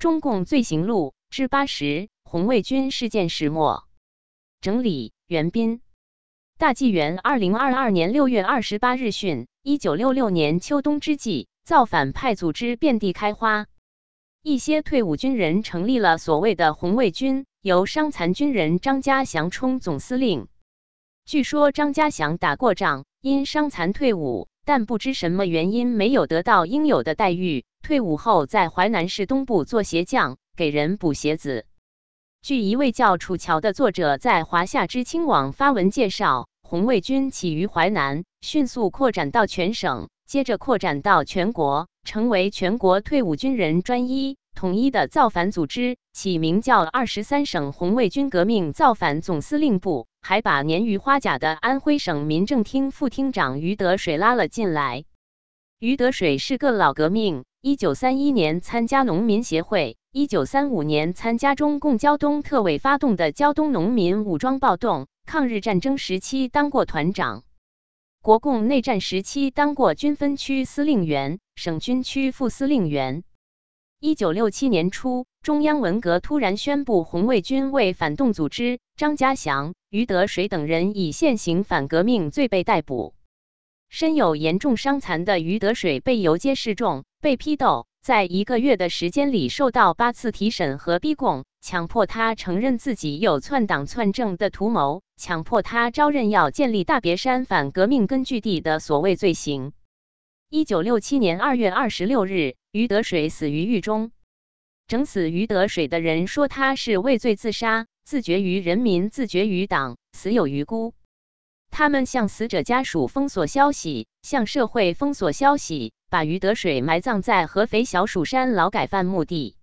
中共罪行录之八十：红卫军事件始末。整理：袁斌。大纪元二零二二年六月二十八日讯：一九六六年秋冬之际，造反派组织遍地开花，一些退伍军人成立了所谓的红卫军，由伤残军人张家祥充总司令。据说张家祥打过仗，因伤残退伍，但不知什么原因没有得到应有的待遇。退伍后在淮南市东部做鞋匠，给人补鞋子。据一位叫楚乔的作者在华夏知青网发文介绍。红卫军起于淮南，迅速扩展到全省，接着扩展到全国，成为全国退伍军人专一、统一的造反组织，起名叫二十三省红卫军革命造反总司令部，还把年逾花甲的安徽省民政厅副厅长于德水拉了进来。于德水是个老革命，一九三一年参加农民协会，一九三五年参加中共胶东特委发动的胶东农民武装暴动。抗日战争时期当过团长，国共内战时期当过军分区司令员、省军区副司令员。一九六七年初，中央文革突然宣布红卫军为反动组织，张家祥、于德水等人以现行反革命罪被逮捕。身有严重伤残的于德水被游街示众，被批斗。在一个月的时间里，受到八次提审和逼供，强迫他承认自己有篡党篡政的图谋，强迫他招认要建立大别山反革命根据地的所谓罪行。一九六七年二月二十六日，于德水死于狱中。整死于德水的人说他是畏罪自杀，自绝于人民，自绝于党，死有余辜。他们向死者家属封锁消息，向社会封锁消息。把于德水埋葬在合肥小蜀山劳改犯墓地。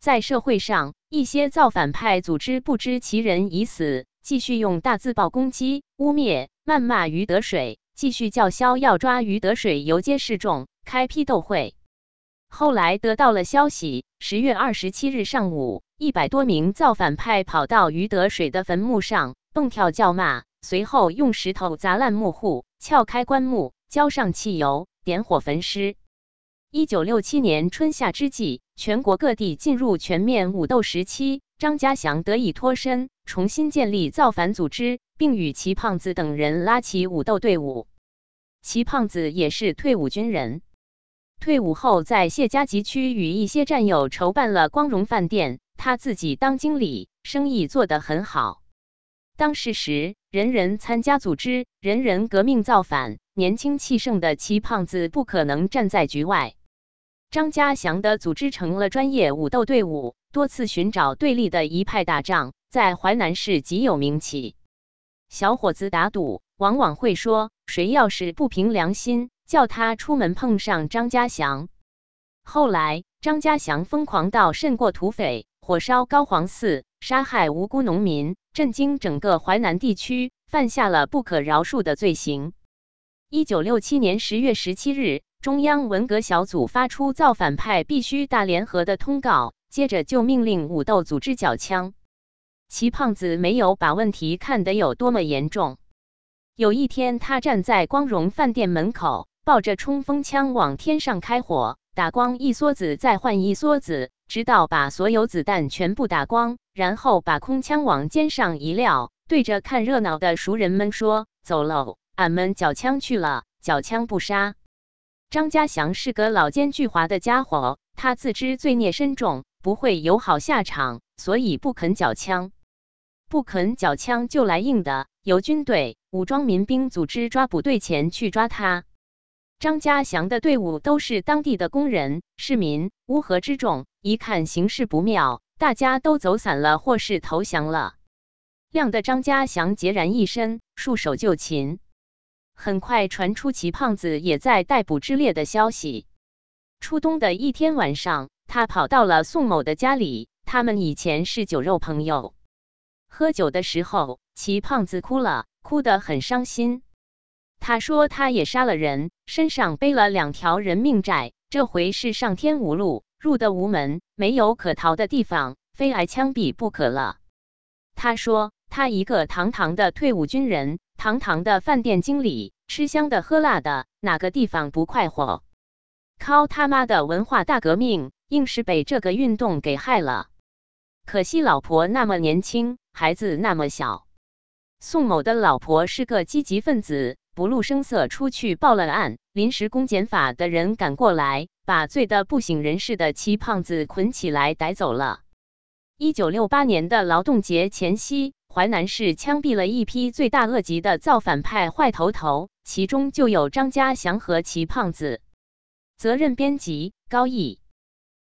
在社会上，一些造反派组织不知其人已死，继续用大字报攻击、污蔑、谩骂于德水，继续叫嚣要抓于德水游街示众、开批斗会。后来得到了消息，十月二十七日上午，一百多名造反派跑到于德水的坟墓上蹦跳叫骂，随后用石头砸烂墓户，撬开棺木，浇上汽油。点火焚尸。一九六七年春夏之际，全国各地进入全面武斗时期。张家祥得以脱身，重新建立造反组织，并与齐胖子等人拉起武斗队伍。齐胖子也是退伍军人，退伍后在谢家集区与一些战友筹办了光荣饭店，他自己当经理，生意做得很好。当时时，人人参加组织，人人革命造反。年轻气盛的齐胖子不可能站在局外。张家祥的组织成了专业武斗队伍，多次寻找对立的一派打仗，在淮南市极有名气。小伙子打赌，往往会说：“谁要是不凭良心，叫他出门碰上张家祥。”后来，张家祥疯狂到甚过土匪，火烧高皇寺，杀害无辜农民，震惊整个淮南地区，犯下了不可饶恕的罪行。一九六七年十月十七日，中央文革小组发出造反派必须大联合的通告，接着就命令武斗组织缴枪。齐胖子没有把问题看得有多么严重。有一天，他站在光荣饭店门口，抱着冲锋枪往天上开火，打光一梭子，再换一梭子，直到把所有子弹全部打光，然后把空枪往肩上一撂，对着看热闹的熟人们说：“走喽。”俺们缴枪去了，缴枪不杀。张家祥是个老奸巨猾的家伙，他自知罪孽深重，不会有好下场，所以不肯缴枪。不肯缴枪就来硬的，由军队、武装民兵组织抓捕队前去抓他。张家祥的队伍都是当地的工人、市民，乌合之众，一看形势不妙，大家都走散了，或是投降了。亮的张家祥孑然一身，束手就擒。很快传出齐胖子也在逮捕之列的消息。初冬的一天晚上，他跑到了宋某的家里，他们以前是酒肉朋友。喝酒的时候，齐胖子哭了，哭得很伤心。他说他也杀了人，身上背了两条人命债，这回是上天无路，入得无门，没有可逃的地方，非挨枪毙不可了。他说他一个堂堂的退伍军人。堂堂的饭店经理，吃香的喝辣的，哪个地方不快活？靠他妈的文化大革命，硬是被这个运动给害了。可惜老婆那么年轻，孩子那么小。宋某的老婆是个积极分子，不露声色出去报了案。临时公检法的人赶过来，把醉得不省人事的齐胖子捆起来逮走了。一九六八年的劳动节前夕，淮南市枪毙了一批罪大恶极的造反派坏头头，其中就有张家祥和齐胖子。责任编辑：高毅。